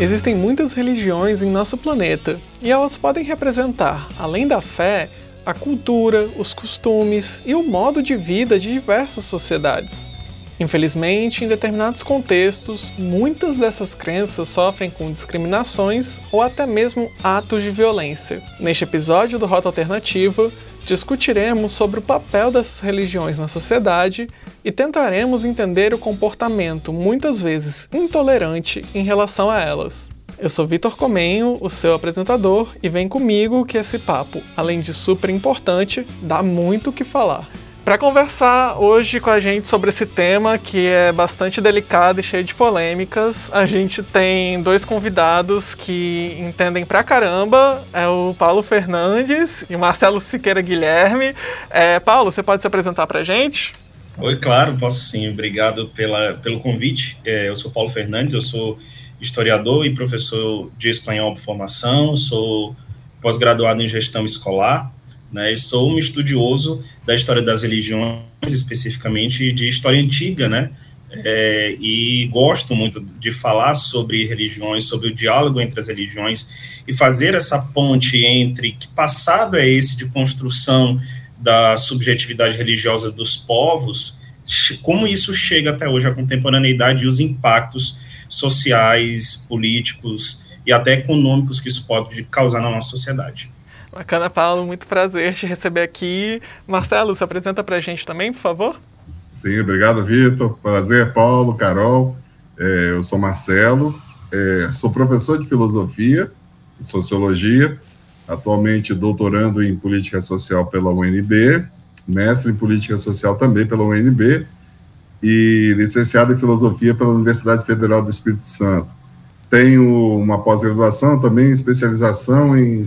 Existem muitas religiões em nosso planeta e elas podem representar, além da fé, a cultura, os costumes e o modo de vida de diversas sociedades. Infelizmente, em determinados contextos, muitas dessas crenças sofrem com discriminações ou até mesmo atos de violência. Neste episódio do Rota Alternativa, discutiremos sobre o papel dessas religiões na sociedade e tentaremos entender o comportamento muitas vezes intolerante em relação a elas. Eu sou Vitor Comenho, o seu apresentador, e vem comigo que esse papo, além de super importante, dá muito o que falar. Para conversar hoje com a gente sobre esse tema que é bastante delicado e cheio de polêmicas, a gente tem dois convidados que entendem pra caramba, é o Paulo Fernandes e o Marcelo Siqueira Guilherme. É, Paulo, você pode se apresentar pra gente? Oi, claro, posso sim. Obrigado pela, pelo convite. É, eu sou Paulo Fernandes, eu sou historiador e professor de espanhol por formação, sou pós-graduado em gestão escolar, né, sou um estudioso da história das religiões, especificamente de história antiga, né, é, e gosto muito de falar sobre religiões, sobre o diálogo entre as religiões e fazer essa ponte entre que passado é esse de construção da subjetividade religiosa dos povos, como isso chega até hoje à contemporaneidade e os impactos sociais, políticos e até econômicos que isso pode causar na nossa sociedade. Bacana, Paulo, muito prazer te receber aqui. Marcelo, se apresenta para a gente também, por favor. Sim, obrigado, Vitor. Prazer, Paulo, Carol. É, eu sou Marcelo, é, sou professor de filosofia e sociologia, atualmente doutorando em política social pela UNB, mestre em política social também pela UNB e licenciado em filosofia pela Universidade Federal do Espírito Santo. Tenho uma pós-graduação também, especialização em,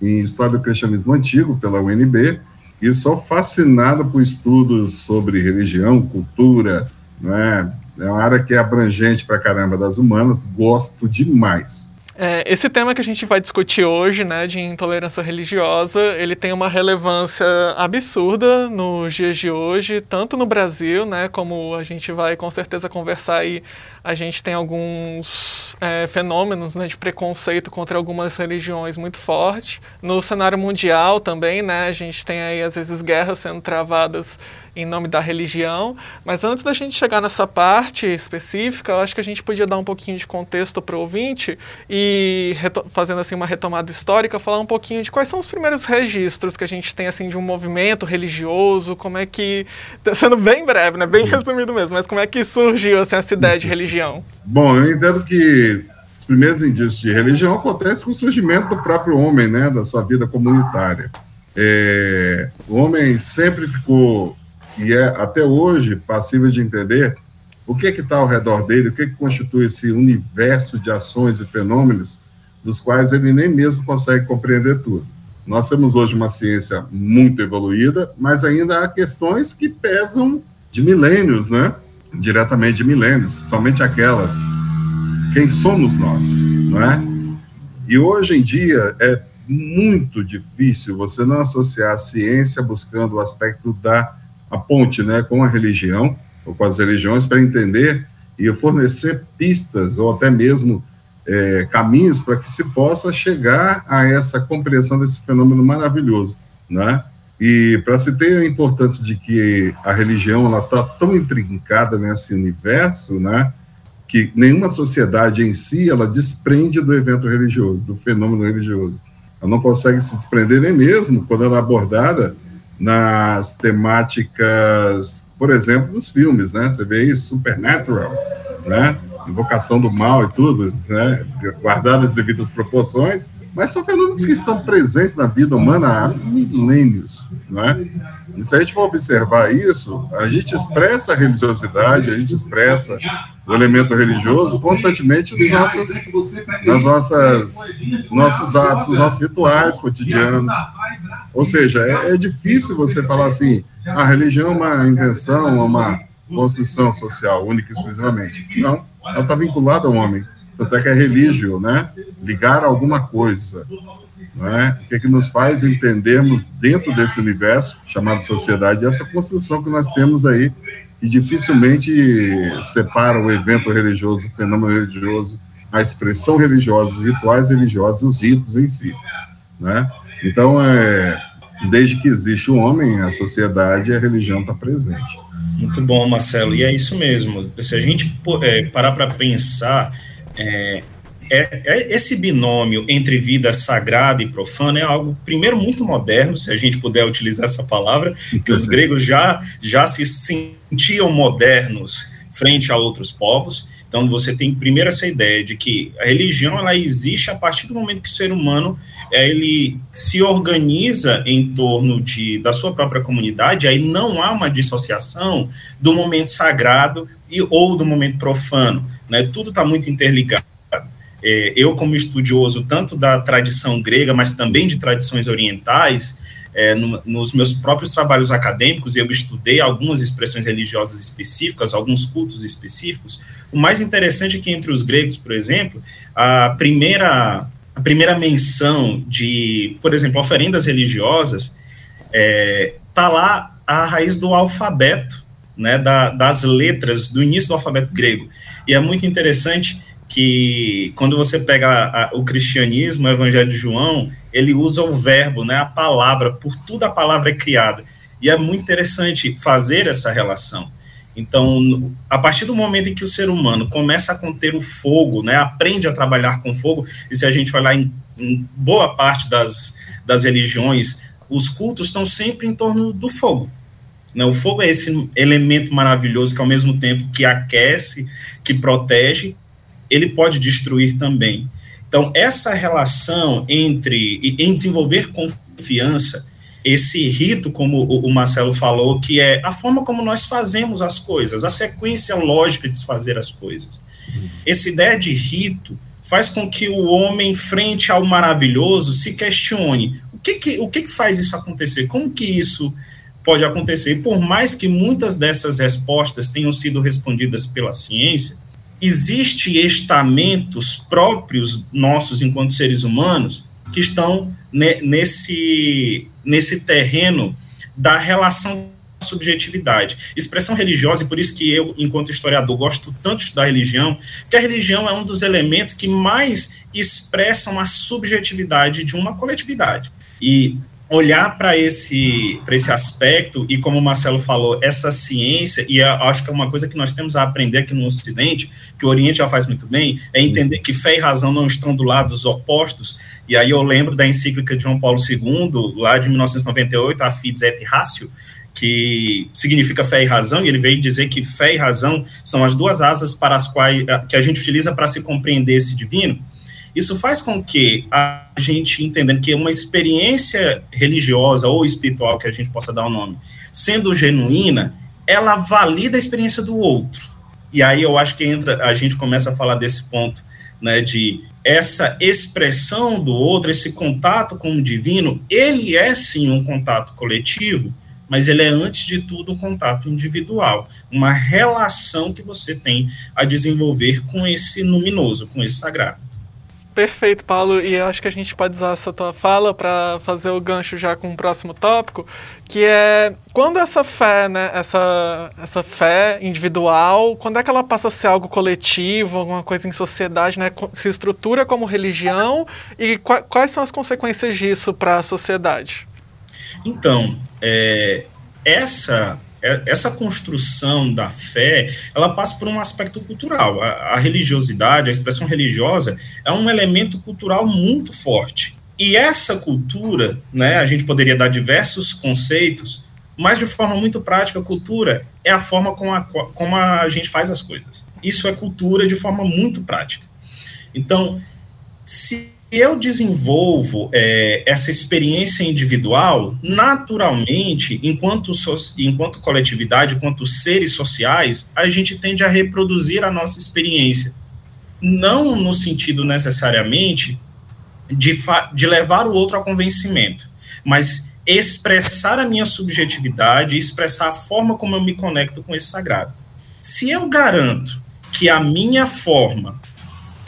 em História do Cristianismo Antigo pela UNB, e sou fascinado por estudos sobre religião, cultura, não é? É uma área que é abrangente para caramba das humanas, gosto demais. É, esse tema que a gente vai discutir hoje, né, de intolerância religiosa, ele tem uma relevância absurda nos dias de hoje, tanto no Brasil, né, como a gente vai com certeza conversar aí a gente tem alguns é, fenômenos né, de preconceito contra algumas religiões muito forte. No cenário mundial também, né, a gente tem aí às vezes guerras sendo travadas em nome da religião. Mas antes da gente chegar nessa parte específica, eu acho que a gente podia dar um pouquinho de contexto para o ouvinte e fazendo assim uma retomada histórica, falar um pouquinho de quais são os primeiros registros que a gente tem assim de um movimento religioso, como é que, sendo bem breve, né, bem resumido mesmo, mas como é que surgiu assim, essa ideia de religião religião? Bom, eu entendo que os primeiros indícios de religião acontecem com o surgimento do próprio homem, né, da sua vida comunitária. É, o homem sempre ficou, e é até hoje, passível de entender o que é que está ao redor dele, o que, é que constitui esse universo de ações e fenômenos dos quais ele nem mesmo consegue compreender tudo. Nós temos hoje uma ciência muito evoluída, mas ainda há questões que pesam de milênios, né? diretamente de milênios, principalmente aquela quem somos nós, não é? E hoje em dia é muito difícil você não associar a ciência buscando o aspecto da a ponte, né, com a religião ou com as religiões para entender e fornecer pistas ou até mesmo é, caminhos para que se possa chegar a essa compreensão desse fenômeno maravilhoso, né? E para se ter a importância de que a religião está tão intrincada nesse universo, né, que nenhuma sociedade em si ela desprende do evento religioso, do fenômeno religioso. Ela não consegue se desprender nem mesmo quando ela é abordada nas temáticas, por exemplo, dos filmes, né? Você vê isso, Supernatural, né? Invocação do mal e tudo, né? Guardadas as devidas proporções, mas são fenômenos que estão presentes na vida humana há milênios, não é? E se a gente for observar isso, a gente expressa a religiosidade, a gente expressa o elemento religioso constantemente nas nossas, nas nossas nossos atos, nos nossos rituais cotidianos. Ou seja, é, é difícil você falar assim, a religião é uma invenção, uma construção social única e exclusivamente. Não, ela está vinculada ao homem tanto é que é religio, né? Ligar a alguma coisa, não é? O que, é que nos faz entendermos dentro desse universo chamado sociedade essa construção que nós temos aí que dificilmente separa o evento religioso, o fenômeno religioso a expressão religiosa, os rituais religiosos, os ritos em si, né? Então, é, desde que existe o homem, a sociedade, a religião está presente. Muito bom, Marcelo. E é isso mesmo. Se a gente é, parar para pensar, é, é, é, esse binômio entre vida sagrada e profana é algo, primeiro, muito moderno, se a gente puder utilizar essa palavra, que os gregos já, já se sentiam modernos frente a outros povos. Então, você tem primeiro essa ideia de que a religião ela existe a partir do momento que o ser humano ele se organiza em torno de, da sua própria comunidade, aí não há uma dissociação do momento sagrado e, ou do momento profano, né? Tudo está muito interligado. É, eu, como estudioso tanto da tradição grega, mas também de tradições orientais, é, no, nos meus próprios trabalhos acadêmicos, eu estudei algumas expressões religiosas específicas, alguns cultos específicos. O mais interessante é que entre os gregos, por exemplo, a primeira a primeira menção de, por exemplo, oferendas religiosas, é, tá lá a raiz do alfabeto, né, da, das letras do início do alfabeto grego. E é muito interessante que quando você pega a, a, o cristianismo, o evangelho de João, ele usa o verbo, né, a palavra, por tudo a palavra é criada. E é muito interessante fazer essa relação. Então, a partir do momento em que o ser humano começa a conter o fogo, né, aprende a trabalhar com fogo, e se a gente olhar em, em boa parte das, das religiões, os cultos estão sempre em torno do fogo. Né? O fogo é esse elemento maravilhoso que, ao mesmo tempo que aquece, que protege, ele pode destruir também. Então, essa relação entre em desenvolver confiança esse rito, como o Marcelo falou, que é a forma como nós fazemos as coisas, a sequência lógica de se fazer as coisas. Essa ideia de rito faz com que o homem, frente ao maravilhoso, se questione: o que, que, o que, que faz isso acontecer? Como que isso pode acontecer? Por mais que muitas dessas respostas tenham sido respondidas pela ciência, existem estamentos próprios nossos enquanto seres humanos que estão nesse, nesse terreno da relação subjetividade. Expressão religiosa, e por isso que eu, enquanto historiador, gosto tanto da religião, que a religião é um dos elementos que mais expressam a subjetividade de uma coletividade. E olhar para esse, esse aspecto, e como o Marcelo falou, essa ciência, e acho que é uma coisa que nós temos a aprender aqui no Ocidente, que o Oriente já faz muito bem, é entender que fé e razão não estão do lado dos opostos, e aí eu lembro da encíclica de João Paulo II, lá de 1998, a Fides et Ratio, que significa fé e razão, e ele veio dizer que fé e razão são as duas asas para as quais que a gente utiliza para se compreender esse divino. Isso faz com que a gente entendendo que uma experiência religiosa ou espiritual, que a gente possa dar o um nome, sendo genuína, ela valida a experiência do outro. E aí eu acho que entra, a gente começa a falar desse ponto, né, de essa expressão do outro, esse contato com o divino, ele é sim um contato coletivo, mas ele é antes de tudo um contato individual, uma relação que você tem a desenvolver com esse luminoso, com esse sagrado. Perfeito, Paulo. E eu acho que a gente pode usar essa tua fala para fazer o gancho já com o próximo tópico, que é quando essa fé, né, essa, essa fé individual, quando é que ela passa a ser algo coletivo, alguma coisa em sociedade, né, se estrutura como religião e quais são as consequências disso para a sociedade? Então, é, essa essa construção da fé, ela passa por um aspecto cultural. A, a, religiosidade, a expressão religiosa, é um elemento cultural muito forte. E essa cultura, né, a gente poderia dar diversos conceitos, mas de forma muito prática, cultura é a forma como a, como a gente faz as coisas. Isso é cultura de forma muito prática. Então, se eu desenvolvo é, essa experiência individual, naturalmente, enquanto, so, enquanto coletividade, enquanto seres sociais, a gente tende a reproduzir a nossa experiência. Não no sentido necessariamente de, de levar o outro ao convencimento, mas expressar a minha subjetividade, expressar a forma como eu me conecto com esse sagrado. Se eu garanto que a minha forma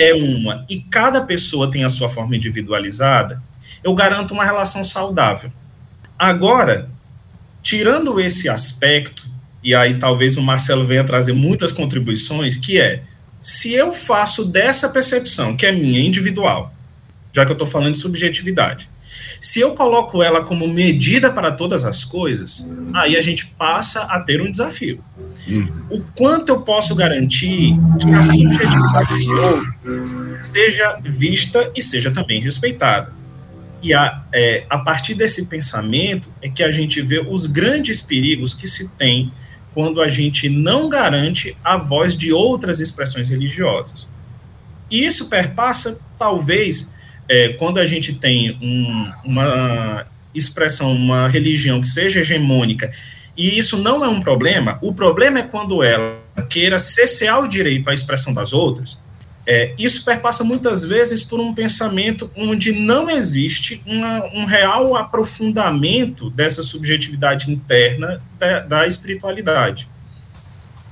é uma e cada pessoa tem a sua forma individualizada, eu garanto uma relação saudável. Agora, tirando esse aspecto, e aí talvez o Marcelo venha trazer muitas contribuições, que é se eu faço dessa percepção, que é minha, individual, já que eu estou falando de subjetividade, se eu coloco ela como medida para todas as coisas, aí a gente passa a ter um desafio. Uhum. O quanto eu posso garantir que a subjetividade do outro seja vista e seja também respeitada? E a, é, a partir desse pensamento é que a gente vê os grandes perigos que se tem quando a gente não garante a voz de outras expressões religiosas. E isso perpassa, talvez, é, quando a gente tem um, uma expressão, uma religião que seja hegemônica, e isso não é um problema, o problema é quando ela queira cessear o direito à expressão das outras, é, isso perpassa muitas vezes por um pensamento onde não existe uma, um real aprofundamento dessa subjetividade interna da, da espiritualidade.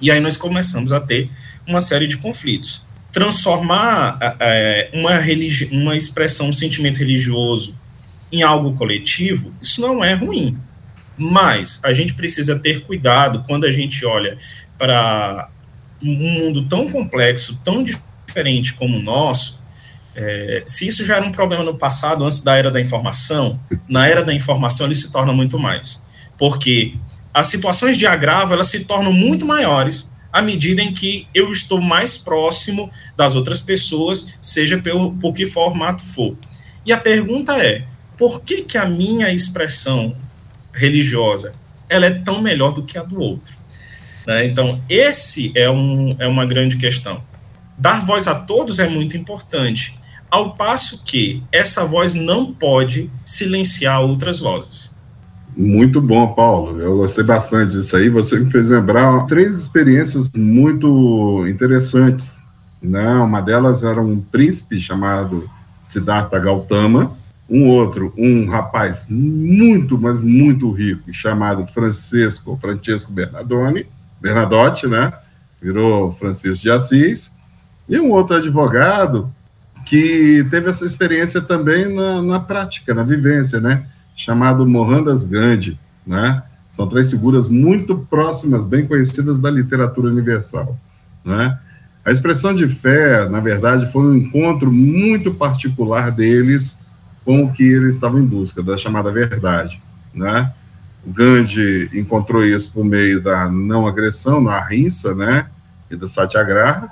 E aí nós começamos a ter uma série de conflitos transformar é, uma, religi uma expressão, um sentimento religioso em algo coletivo, isso não é ruim. Mas a gente precisa ter cuidado quando a gente olha para um mundo tão complexo, tão diferente como o nosso. É, se isso já era um problema no passado, antes da era da informação, na era da informação ele se torna muito mais. Porque as situações de agravo elas se tornam muito maiores à medida em que eu estou mais próximo das outras pessoas, seja por, por que formato for. E a pergunta é, por que, que a minha expressão religiosa ela é tão melhor do que a do outro? Né? Então, esse é, um, é uma grande questão. Dar voz a todos é muito importante, ao passo que essa voz não pode silenciar outras vozes. Muito bom, Paulo. Eu gostei bastante disso aí. Você me fez lembrar três experiências muito interessantes. Né? Uma delas era um príncipe chamado Siddhartha Gautama, um outro, um rapaz muito, mas muito rico, chamado Francisco, Francesco Bernardoni, Bernadotte, né? Virou Francisco de Assis, e um outro advogado que teve essa experiência também na, na prática, na vivência, né? Chamado Mohandas Gandhi, né? São três figuras muito próximas, bem conhecidas da literatura universal, né? A expressão de fé, na verdade, foi um encontro muito particular deles com o que eles estavam em busca, da chamada verdade, né? O Gandhi encontrou isso por meio da não agressão, na rinça, né? E da satyagraha.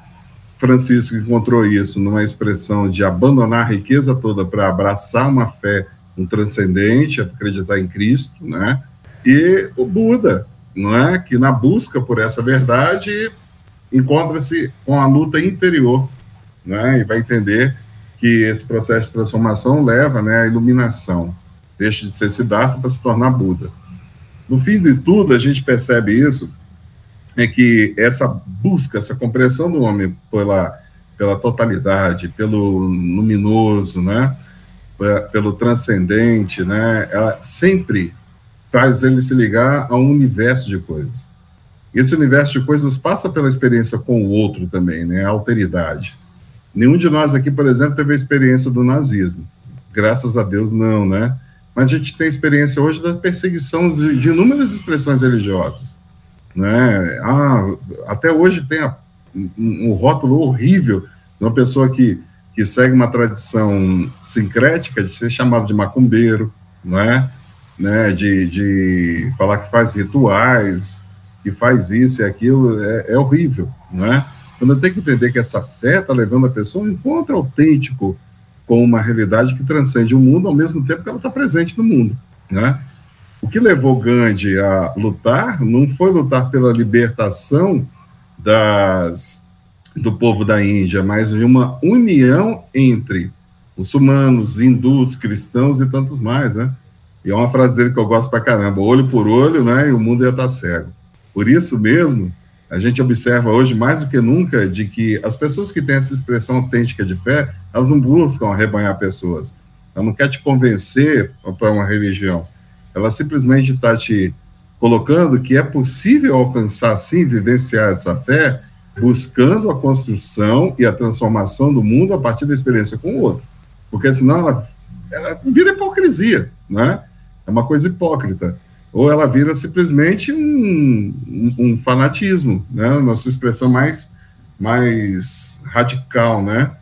Francisco encontrou isso numa expressão de abandonar a riqueza toda para abraçar uma fé um transcendente, acreditar em Cristo, né? E o Buda, não é? Que na busca por essa verdade encontra-se com a luta interior, né? E vai entender que esse processo de transformação leva, né, à iluminação. Deixa de ser Siddhartha para se tornar Buda. No fim de tudo, a gente percebe isso é que essa busca, essa compreensão do homem pela pela totalidade, pelo luminoso, né? Pelo transcendente, né? Ela sempre faz ele se ligar a um universo de coisas. Esse universo de coisas passa pela experiência com o outro também, né? A alteridade. Nenhum de nós aqui, por exemplo, teve a experiência do nazismo. Graças a Deus, não, né? Mas a gente tem a experiência hoje da perseguição de, de inúmeras expressões religiosas. Né? Ah, até hoje tem a, um, um rótulo horrível de uma pessoa que que segue uma tradição sincrética de ser chamado de macumbeiro, não é? Né, de, de falar que faz rituais, que faz isso e aquilo, é, é horrível, não é? Eu tenho que entender que essa fé está levando a pessoa a um encontro autêntico com uma realidade que transcende o mundo, ao mesmo tempo que ela está presente no mundo, né? O que levou Gandhi a lutar não foi lutar pela libertação das do povo da Índia, mas de uma união entre muçulmanos, hindus, cristãos e tantos mais, né? E é uma frase dele que eu gosto pra caramba, olho por olho, né, e o mundo ia estar cego. Por isso mesmo, a gente observa hoje mais do que nunca de que as pessoas que têm essa expressão autêntica de fé, elas não buscam arrebanhar pessoas. Ela não quer te convencer para uma religião. Ela simplesmente está te colocando que é possível alcançar, sim, vivenciar essa fé buscando a construção e a transformação do mundo a partir da experiência com o outro. Porque senão ela, ela vira hipocrisia, né? É uma coisa hipócrita. Ou ela vira simplesmente um, um, um fanatismo, né? Na sua expressão mais mais radical, né?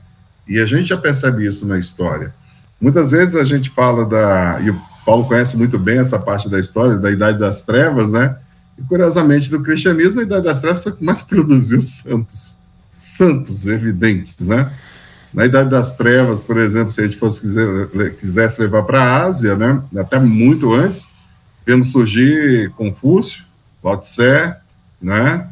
E a gente já percebe isso na história. Muitas vezes a gente fala da. E o Paulo conhece muito bem essa parte da história, da Idade das Trevas, né? E curiosamente, do cristianismo, a Idade das Trevas foi o que mais produziu santos. Santos evidentes, né? Na Idade das Trevas, por exemplo, se a gente fosse quiser, quisesse levar para a Ásia, né? Até muito antes, vemos surgir Confúcio, Lao Tse, né?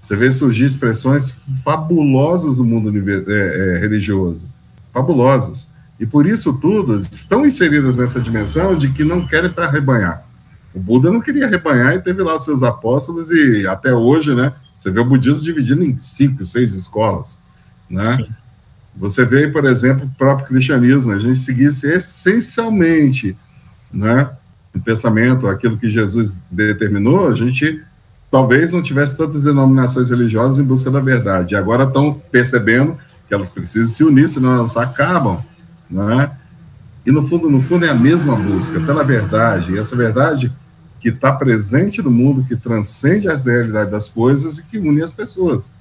Você vê surgir expressões fabulosas no mundo é, é, religioso, fabulosas. E por isso tudo estão inseridas nessa dimensão de que não querem para arrebanhar. O Buda não queria arrebanhar e teve lá os seus apóstolos e até hoje, né? Você vê o budismo dividido em cinco, seis escolas, né? Sim. Você vê, por exemplo, o próprio cristianismo, a gente seguisse essencialmente, né? O pensamento, aquilo que Jesus determinou, a gente talvez não tivesse tantas denominações religiosas em busca da verdade. E agora estão percebendo que elas precisam se unir, senão elas acabam, né? E no fundo, no fundo é a mesma busca pela verdade. E essa verdade que está presente no mundo, que transcende as realidades das coisas e que une as pessoas.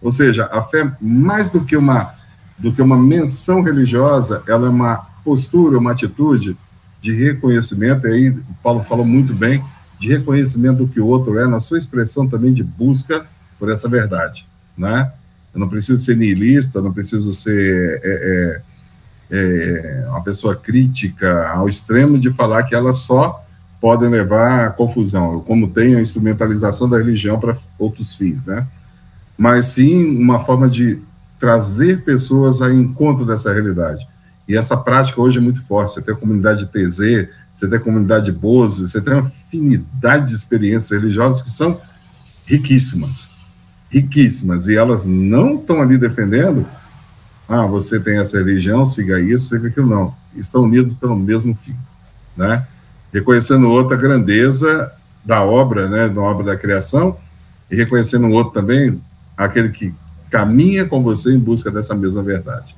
Ou seja, a fé mais do que uma do que uma menção religiosa, ela é uma postura, uma atitude de reconhecimento. E aí Paulo falou muito bem de reconhecimento do que o outro é, na sua expressão também de busca por essa verdade, né? Eu não preciso ser niilista, não preciso ser é, é, é, uma pessoa crítica ao extremo de falar que elas só podem levar à confusão, como tem a instrumentalização da religião para outros fins, né? Mas sim uma forma de trazer pessoas ao encontro dessa realidade. E essa prática hoje é muito forte. Você tem a comunidade de TZ, você tem a comunidade de Boze, você tem uma infinidade de experiências religiosas que são riquíssimas. Riquíssimas. E elas não estão ali defendendo, ah, você tem essa religião, siga isso, siga aquilo, não. Estão unidos pelo mesmo fim, né? Reconhecendo outra grandeza da obra, né, da obra da criação, e reconhecendo o outro também, aquele que caminha com você em busca dessa mesma verdade.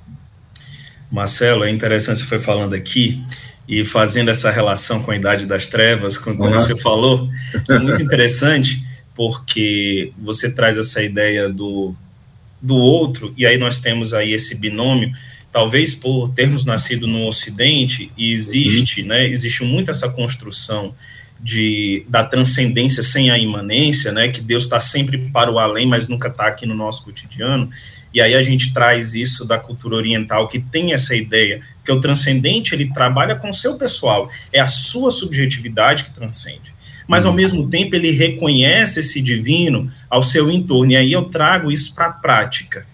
Marcelo, é interessante você foi falando aqui e fazendo essa relação com a Idade das Trevas, quando uhum. você falou, é muito interessante porque você traz essa ideia do, do outro, e aí nós temos aí esse binômio, talvez por termos nascido no Ocidente, e existe, uhum. né, existe muito essa construção de, da transcendência sem a imanência, né, que Deus está sempre para o além, mas nunca está aqui no nosso cotidiano, e aí a gente traz isso da cultura oriental, que tem essa ideia, que o transcendente, ele trabalha com o seu pessoal, é a sua subjetividade que transcende, mas ao uhum. mesmo tempo ele reconhece esse divino ao seu entorno, e aí eu trago isso para a prática,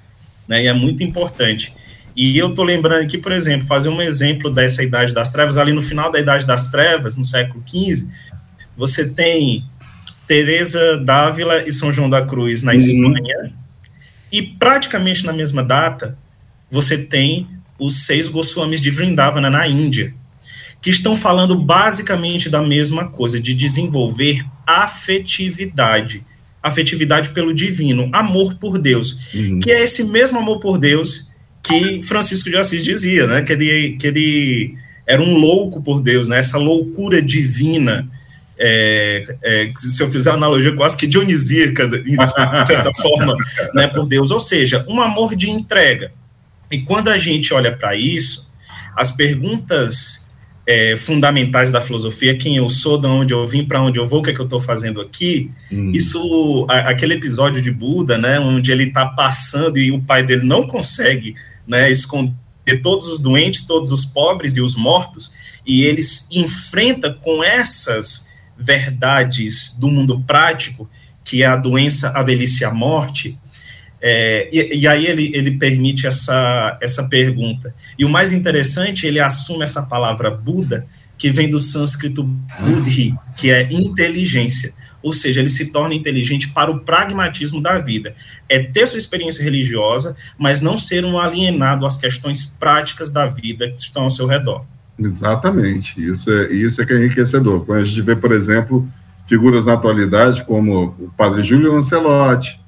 né, e é muito importante, e eu estou lembrando aqui, por exemplo, fazer um exemplo dessa Idade das Trevas, ali no final da Idade das Trevas, no século XV, você tem Teresa Dávila e São João da Cruz na uhum. Espanha, e praticamente na mesma data, você tem os seis Goswamis de Vrindavana na Índia, que estão falando basicamente da mesma coisa, de desenvolver afetividade, afetividade pelo divino, amor por Deus, uhum. que é esse mesmo amor por Deus que Francisco de Assis dizia, né, que ele, que ele era um louco por Deus, né, essa loucura divina é, é, se eu fizer analogia quase que dionisíaca, de certa forma, né, por Deus, ou seja, um amor de entrega. E quando a gente olha para isso, as perguntas é, fundamentais da filosofia, quem eu sou, de onde eu vim, para onde eu vou, o que é que eu estou fazendo aqui, hum. isso, a, aquele episódio de Buda, né, onde ele está passando e o pai dele não consegue né, esconder todos os doentes, todos os pobres e os mortos, e eles enfrenta com essas verdades do mundo prático, que é a doença, a velhice e a morte, é, e, e, aí ele, ele permite essa, essa pergunta. E o mais interessante, ele assume essa palavra Buda, que vem do sânscrito Buddhi, que é inteligência. Ou seja, ele se torna inteligente para o pragmatismo da vida. É ter sua experiência religiosa, mas não ser um alienado às questões práticas da vida que estão ao seu redor. Exatamente, isso é, isso é que é enriquecedor. Quando a gente vê, por exemplo, figuras na atualidade como o padre Júlio Lancelotti,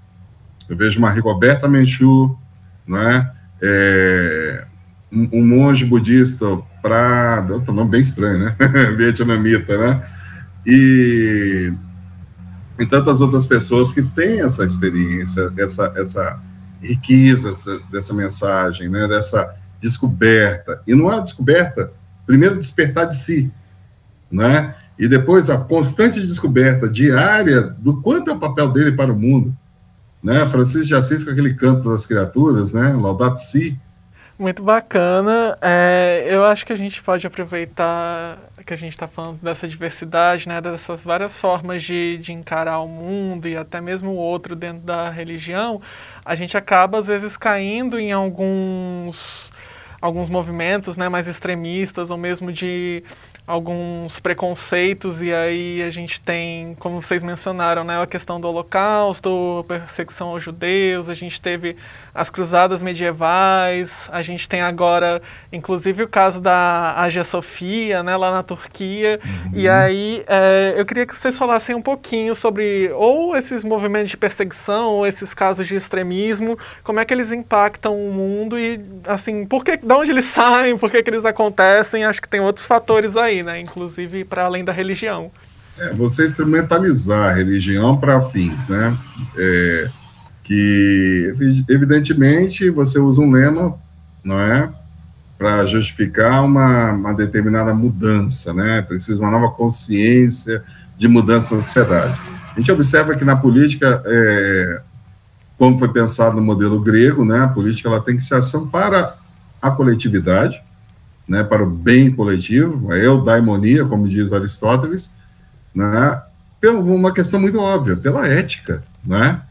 eu vejo uma Rigoberta Menchú, né? É, um, um, monge budista para, outro nome bem estranho, né? Vietnamita, né? E, e tantas outras pessoas que têm essa experiência, essa, essa, riqueza dessa, dessa mensagem, né, dessa descoberta. E não é descoberta, primeiro despertar de si, né? E depois a constante descoberta diária do quanto é o papel dele para o mundo, né? Francisco de Assis com aquele canto das criaturas, né? Laudato Si. Muito bacana. É, eu acho que a gente pode aproveitar que a gente está falando dessa diversidade, né, dessas várias formas de, de encarar o mundo e até mesmo o outro dentro da religião, a gente acaba às vezes caindo em alguns alguns movimentos né, mais extremistas ou mesmo de alguns preconceitos e aí a gente tem, como vocês mencionaram, né, a questão do Holocausto, perseguição aos judeus, a gente teve as cruzadas medievais, a gente tem agora, inclusive, o caso da Hagia Sofia, né, lá na Turquia, uhum. e aí é, eu queria que vocês falassem um pouquinho sobre ou esses movimentos de perseguição, ou esses casos de extremismo, como é que eles impactam o mundo e, assim, por que, de onde eles saem, por que, que eles acontecem, acho que tem outros fatores aí, né? Inclusive para além da religião. É, você instrumentalizar a religião para fins, né? É, que evidentemente você usa um lema, não é, para justificar uma, uma, determinada mudança, né? Precisa uma nova consciência de mudança na sociedade. A gente observa que na política, é, como foi pensado no modelo grego, né? A política ela tem que ser ação para a coletividade, né, para o bem coletivo, a eudaimonia, como diz Aristóteles, né, por uma questão muito óbvia, pela ética, né?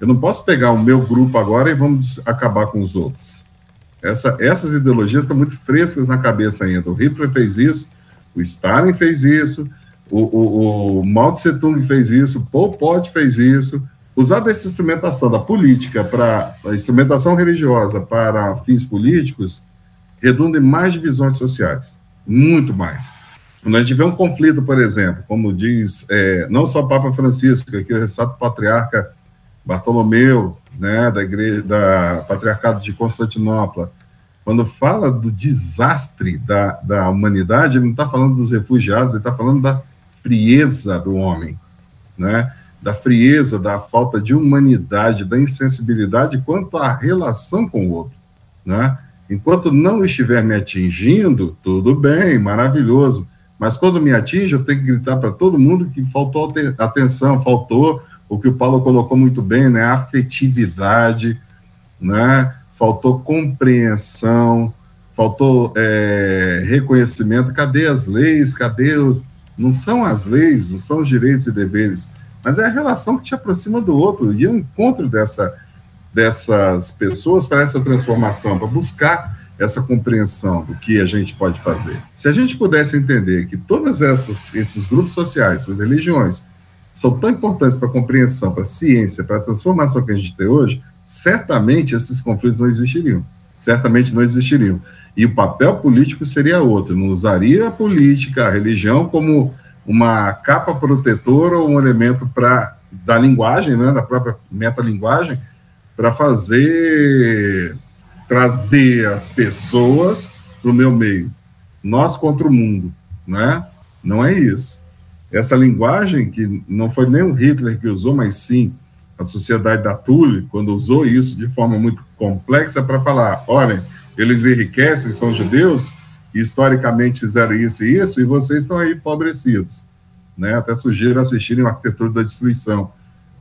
Eu não posso pegar o meu grupo agora e vamos acabar com os outros. Essa, essas ideologias estão muito frescas na cabeça ainda. O Hitler fez isso, o Stalin fez isso, o, o, o Mao Tse Tung fez isso, Pol Pot fez isso. Usar essa instrumentação da política para a instrumentação religiosa para fins políticos redunda em mais divisões sociais, muito mais. Quando a gente vê um conflito, por exemplo, como diz é, não só o Papa Francisco, aqui o ressato patriarca Bartolomeu, né, da igreja, da patriarcado de Constantinopla, quando fala do desastre da, da humanidade, ele não está falando dos refugiados, ele está falando da frieza do homem, né? da frieza, da falta de humanidade, da insensibilidade quanto à relação com o outro. Né? Enquanto não estiver me atingindo, tudo bem, maravilhoso. Mas quando me atinge, eu tenho que gritar para todo mundo que faltou atenção, faltou o que o Paulo colocou muito bem, né? Afetividade, né? Faltou compreensão, faltou é, reconhecimento. Cadê as leis? Cadê os... Não são as leis, não são os direitos e deveres, mas é a relação que te aproxima do outro e o encontro dessa dessas pessoas para essa transformação, para buscar essa compreensão do que a gente pode fazer. Se a gente pudesse entender que todos esses grupos sociais, essas religiões, são tão importantes para a compreensão, para a ciência, para a transformação que a gente tem hoje, certamente esses conflitos não existiriam. Certamente não existiriam. E o papel político seria outro. Não usaria a política, a religião, como uma capa protetora ou um elemento para da linguagem, né, da própria metalinguagem, para fazer trazer as pessoas para o meu meio. Nós contra o mundo, né? Não é isso. Essa linguagem que não foi nem o Hitler que usou, mas sim a sociedade da Tule, quando usou isso de forma muito complexa para falar, olha, eles enriquecem, são judeus, historicamente fizeram isso e isso, e vocês estão aí empobrecidos. Né? Até sugiro assistirem o Arquitetura da Destruição,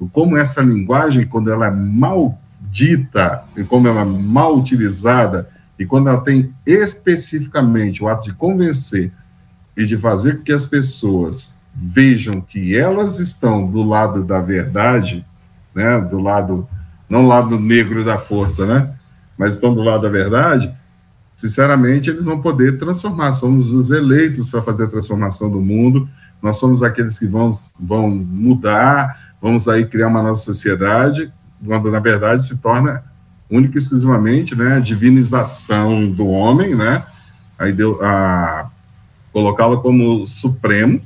como essa linguagem, quando ela é mal dita, e como ela é mal utilizada, e quando ela tem especificamente o ato de convencer e de fazer com que as pessoas vejam que elas estão do lado da verdade, né, do lado, não do lado negro da força, né, mas estão do lado da verdade, sinceramente, eles vão poder transformar. Somos os eleitos para fazer a transformação do mundo, nós somos aqueles que vão, vão mudar, vamos aí criar uma nova sociedade, quando na verdade se torna única e exclusivamente, né, a divinização do homem, né, aí deu a colocá-lo como supremo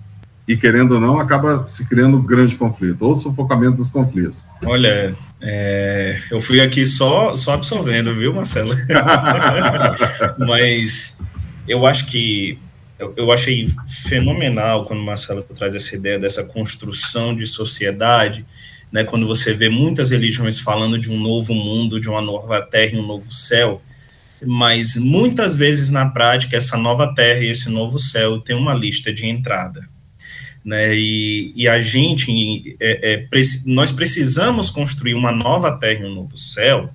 e querendo ou não acaba se criando um grande conflito ou sufocamento dos conflitos. Olha, é, eu fui aqui só só absorvendo, viu, Marcelo? Mas eu acho que eu, eu achei fenomenal quando o Marcelo traz essa ideia dessa construção de sociedade né, quando você vê muitas religiões falando de um novo mundo, de uma nova terra e um novo céu, mas muitas vezes na prática essa nova terra e esse novo céu tem uma lista de entrada. Né, e, e a gente, é, é, nós precisamos construir uma nova terra e um novo céu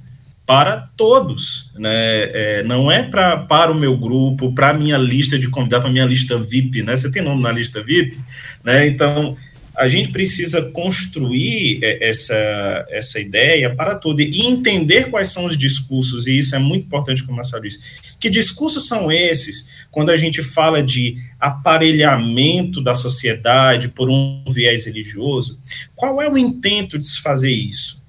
para todos, né, é, não é pra, para o meu grupo, para a minha lista de convidados, para a minha lista VIP, né, você tem nome na lista VIP, né, então a gente precisa construir é, essa, essa ideia para tudo e entender quais são os discursos, e isso é muito importante, como a Marcelo disse. Que discursos são esses quando a gente fala de aparelhamento da sociedade por um viés religioso? Qual é o intento de se fazer isso?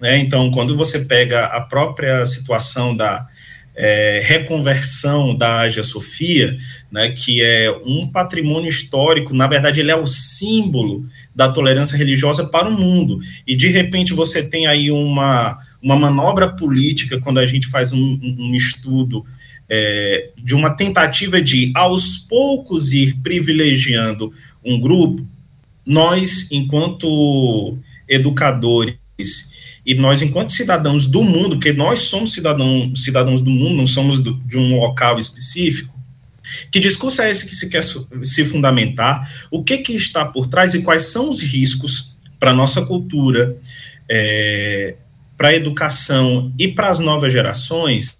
É, então, quando você pega a própria situação da é, reconversão da Ágia Sofia, né, que é um patrimônio histórico, na verdade, ele é o símbolo da tolerância religiosa para o mundo. E, de repente, você tem aí uma, uma manobra política, quando a gente faz um, um estudo é, de uma tentativa de, aos poucos, ir privilegiando um grupo, nós, enquanto educadores e nós, enquanto cidadãos do mundo, porque nós somos cidadão, cidadãos do mundo, não somos do, de um local específico, que discurso é esse que se quer se fundamentar? O que, que está por trás e quais são os riscos para a nossa cultura, é, para a educação e para as novas gerações,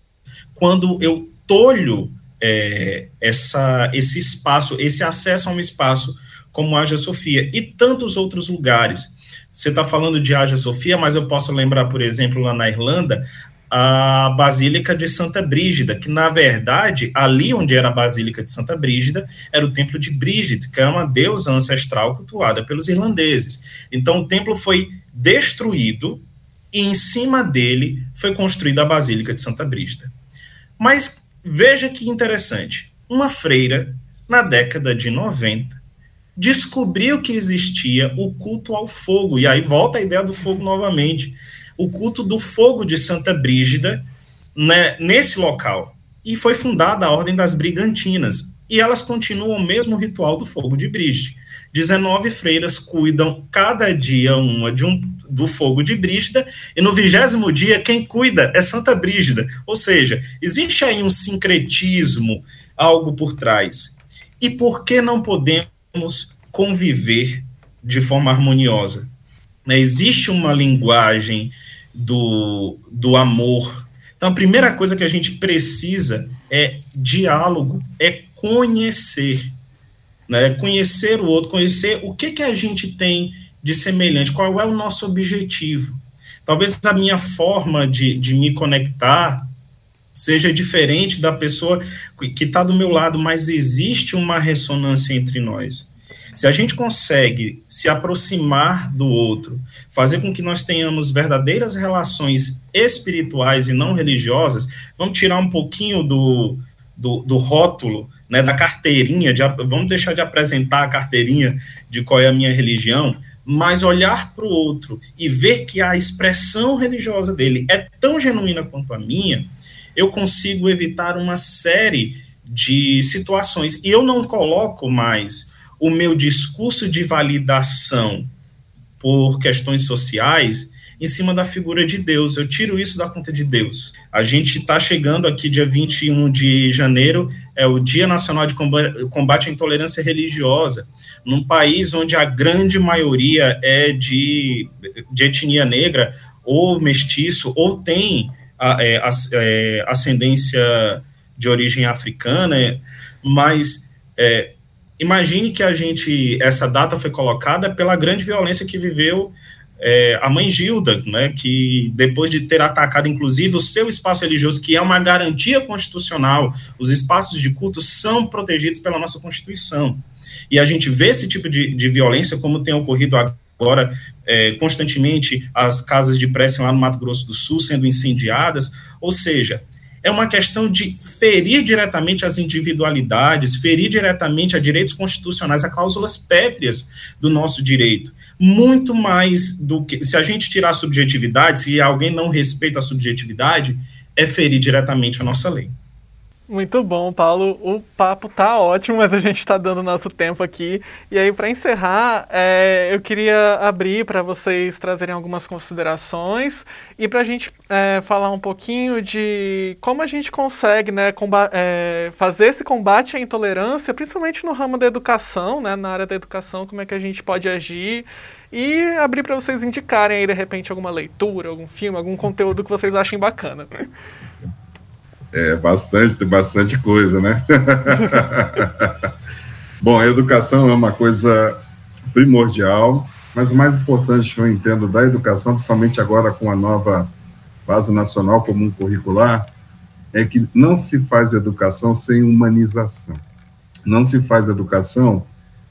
quando eu tolho é, essa, esse espaço, esse acesso a um espaço como a Hagia Sofia e tantos outros lugares você está falando de Hagia Sofia, mas eu posso lembrar, por exemplo, lá na Irlanda, a Basílica de Santa Brígida, que na verdade, ali onde era a Basílica de Santa Brígida, era o templo de Brígida, que era uma deusa ancestral cultuada pelos irlandeses. Então o templo foi destruído e em cima dele foi construída a Basílica de Santa Brígida. Mas veja que interessante, uma freira na década de 90 descobriu que existia o culto ao fogo, e aí volta a ideia do fogo novamente, o culto do fogo de Santa Brígida né, nesse local. E foi fundada a Ordem das Brigantinas, e elas continuam o mesmo ritual do fogo de Brígida. 19 freiras cuidam cada dia uma de um, do fogo de Brígida, e no vigésimo dia quem cuida é Santa Brígida. Ou seja, existe aí um sincretismo, algo por trás. E por que não podemos podemos conviver de forma harmoniosa. Né? Existe uma linguagem do, do amor. Então, a primeira coisa que a gente precisa é diálogo, é conhecer. Né? Conhecer o outro, conhecer o que, que a gente tem de semelhante, qual é o nosso objetivo. Talvez a minha forma de, de me conectar seja diferente da pessoa que está do meu lado, mas existe uma ressonância entre nós. Se a gente consegue se aproximar do outro, fazer com que nós tenhamos verdadeiras relações espirituais e não religiosas, vamos tirar um pouquinho do, do, do rótulo, né, da carteirinha, de, vamos deixar de apresentar a carteirinha de qual é a minha religião, mas olhar para o outro e ver que a expressão religiosa dele é tão genuína quanto a minha, eu consigo evitar uma série de situações. E eu não coloco mais o meu discurso de validação por questões sociais em cima da figura de Deus. Eu tiro isso da conta de Deus. A gente está chegando aqui, dia 21 de janeiro, é o Dia Nacional de Combate à Intolerância Religiosa, num país onde a grande maioria é de, de etnia negra, ou mestiço, ou tem é, é, ascendência de origem africana, mas é, imagine que a gente, essa data foi colocada pela grande violência que viveu é, a mãe Gilda, né, que depois de ter atacado, inclusive, o seu espaço religioso, que é uma garantia constitucional, os espaços de culto são protegidos pela nossa Constituição. E a gente vê esse tipo de, de violência, como tem ocorrido agora é, constantemente, as casas de prece lá no Mato Grosso do Sul sendo incendiadas, ou seja, é uma questão de ferir diretamente as individualidades, ferir diretamente a direitos constitucionais, a cláusulas pétreas do nosso direito. Muito mais do que. Se a gente tirar a subjetividade, se alguém não respeita a subjetividade, é ferir diretamente a nossa lei. Muito bom, Paulo. O papo tá ótimo, mas a gente está dando nosso tempo aqui. E aí, para encerrar, é, eu queria abrir para vocês trazerem algumas considerações e para a gente é, falar um pouquinho de como a gente consegue né, é, fazer esse combate à intolerância, principalmente no ramo da educação, né, na área da educação, como é que a gente pode agir e abrir para vocês indicarem aí, de repente, alguma leitura, algum filme, algum conteúdo que vocês achem bacana. É bastante, bastante coisa, né? Bom, a educação é uma coisa primordial, mas o mais importante que eu entendo da educação, principalmente agora com a nova Base Nacional Comum Curricular, é que não se faz educação sem humanização. Não se faz educação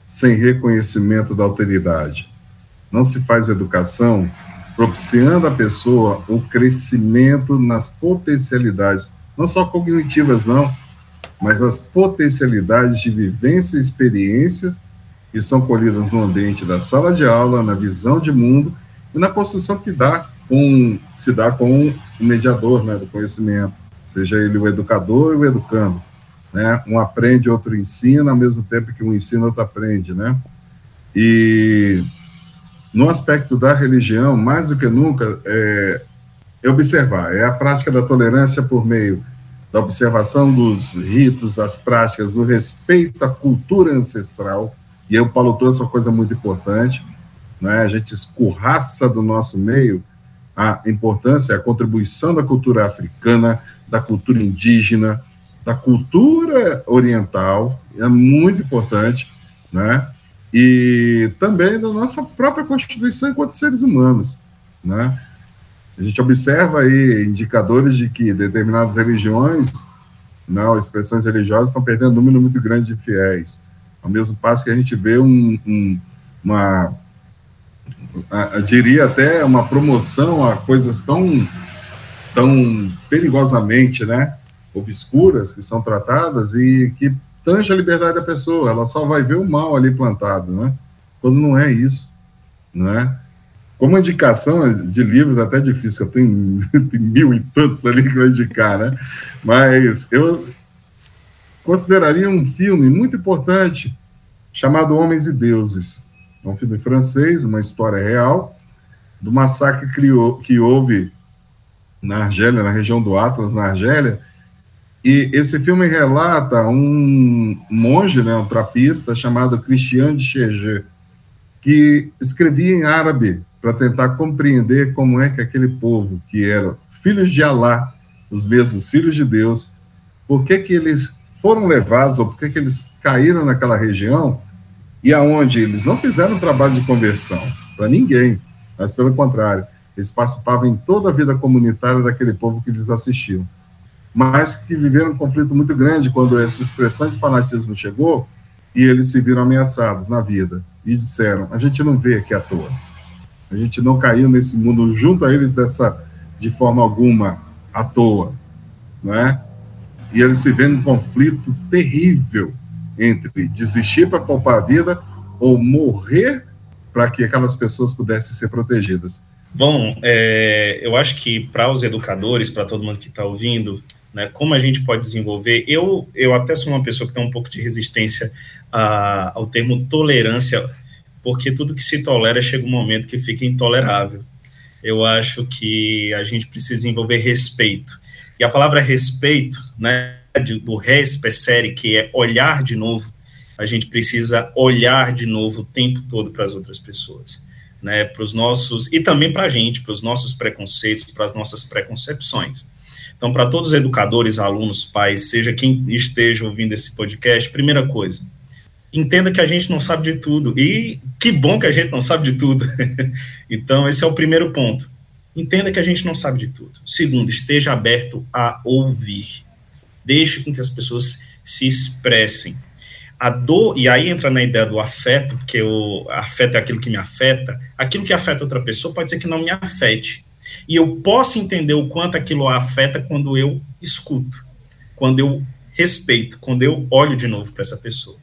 sem reconhecimento da alteridade. Não se faz educação propiciando à pessoa o crescimento nas potencialidades não só cognitivas, não, mas as potencialidades de vivência e experiências que são colhidas no ambiente da sala de aula, na visão de mundo e na construção que dá com, se dá com o mediador né, do conhecimento, seja ele o educador e o educando. Né? Um aprende, outro ensina, ao mesmo tempo que um ensina, outro aprende. Né? E no aspecto da religião, mais do que nunca, é, é observar, é a prática da tolerância por meio da observação dos ritos, das práticas, do respeito à cultura ancestral. E aí o Paulo trouxe uma coisa muito importante, né? a gente escurraça do nosso meio a importância, a contribuição da cultura africana, da cultura indígena, da cultura oriental, é muito importante, né? E também da nossa própria constituição enquanto seres humanos, né? A gente observa aí indicadores de que determinadas religiões, não, expressões religiosas, estão perdendo um número muito grande de fiéis. Ao mesmo passo que a gente vê um, um, uma, eu diria até uma promoção a coisas tão, tão perigosamente, né, obscuras que são tratadas e que tange a liberdade da pessoa. Ela só vai ver o mal ali plantado, né? Quando não é isso, não é? Como indicação de livros, até difícil, eu tenho, mil e tantos ali que eu indicar, né? Mas eu consideraria um filme muito importante chamado Homens e Deuses. É um filme francês, uma história real, do massacre que houve na Argélia, na região do Atlas, na Argélia. E esse filme relata um monge, né, um trapista, chamado Christian de Chergé, que escrevia em árabe para tentar compreender como é que aquele povo, que era filhos de Alá, os mesmos filhos de Deus, por que, que eles foram levados, ou por que, que eles caíram naquela região, e aonde eles não fizeram trabalho de conversão para ninguém, mas pelo contrário, eles participavam em toda a vida comunitária daquele povo que eles assistiam. Mas que viveram um conflito muito grande quando essa expressão de fanatismo chegou e eles se viram ameaçados na vida e disseram: a gente não vê aqui à toa. A gente não caiu nesse mundo junto a eles dessa, de forma alguma à toa, não é? E eles se vêem num conflito terrível entre desistir para poupar a vida ou morrer para que aquelas pessoas pudessem ser protegidas. Bom, é, eu acho que para os educadores, para todo mundo que está ouvindo, né, como a gente pode desenvolver, eu, eu até sou uma pessoa que tem um pouco de resistência a, ao termo tolerância porque tudo que se tolera chega um momento que fica intolerável. Eu acho que a gente precisa desenvolver respeito. E a palavra respeito, né, do res pesere, que é olhar de novo, a gente precisa olhar de novo o tempo todo para as outras pessoas, né, para os nossos, e também para a gente, para os nossos preconceitos, para as nossas preconcepções. Então, para todos os educadores, alunos, pais, seja quem esteja ouvindo esse podcast, primeira coisa, entenda que a gente não sabe de tudo. E que bom que a gente não sabe de tudo. então, esse é o primeiro ponto. Entenda que a gente não sabe de tudo. Segundo, esteja aberto a ouvir. Deixe com que as pessoas se expressem. A dor, e aí entra na ideia do afeto, porque o afeto é aquilo que me afeta. Aquilo que afeta outra pessoa pode ser que não me afete. E eu posso entender o quanto aquilo afeta quando eu escuto, quando eu respeito, quando eu olho de novo para essa pessoa.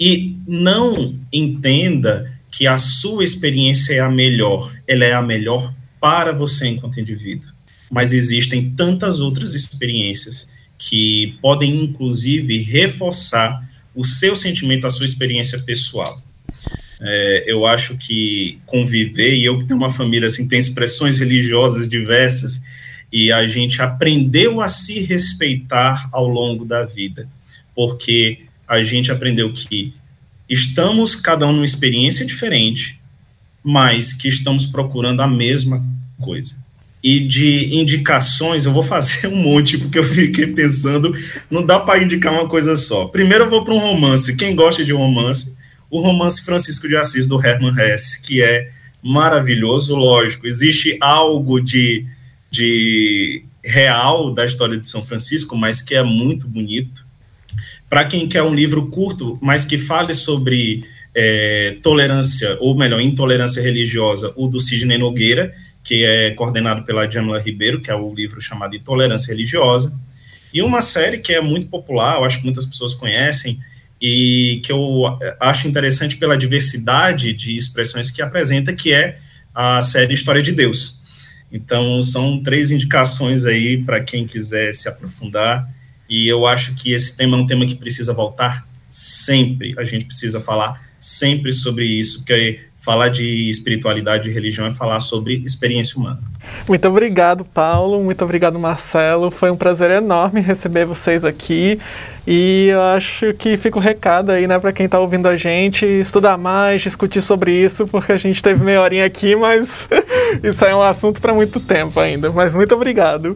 E não entenda que a sua experiência é a melhor, ela é a melhor para você enquanto indivíduo. Mas existem tantas outras experiências que podem, inclusive, reforçar o seu sentimento, a sua experiência pessoal. É, eu acho que conviver, e eu que tenho uma família assim, tem expressões religiosas diversas, e a gente aprendeu a se respeitar ao longo da vida, porque a gente aprendeu que estamos cada um numa experiência diferente, mas que estamos procurando a mesma coisa. E de indicações, eu vou fazer um monte, porque eu fiquei pensando, não dá para indicar uma coisa só. Primeiro eu vou para um romance. Quem gosta de romance, o romance Francisco de Assis, do Hermann Hesse, que é maravilhoso, lógico. Existe algo de, de real da história de São Francisco, mas que é muito bonito. Para quem quer um livro curto, mas que fale sobre é, tolerância, ou melhor, intolerância religiosa, o do Sidney Nogueira, que é coordenado pela Jamila Ribeiro, que é o livro chamado Intolerância Religiosa, e uma série que é muito popular, eu acho que muitas pessoas conhecem, e que eu acho interessante pela diversidade de expressões que apresenta, que é a série História de Deus. Então, são três indicações aí para quem quiser se aprofundar, e eu acho que esse tema é um tema que precisa voltar sempre, a gente precisa falar sempre sobre isso, porque falar de espiritualidade e religião é falar sobre experiência humana. Muito obrigado, Paulo. Muito obrigado, Marcelo. Foi um prazer enorme receber vocês aqui. E eu acho que fica o recado aí, né, para quem está ouvindo a gente, estudar mais, discutir sobre isso, porque a gente teve meia horinha aqui, mas isso é um assunto para muito tempo ainda. Mas muito obrigado.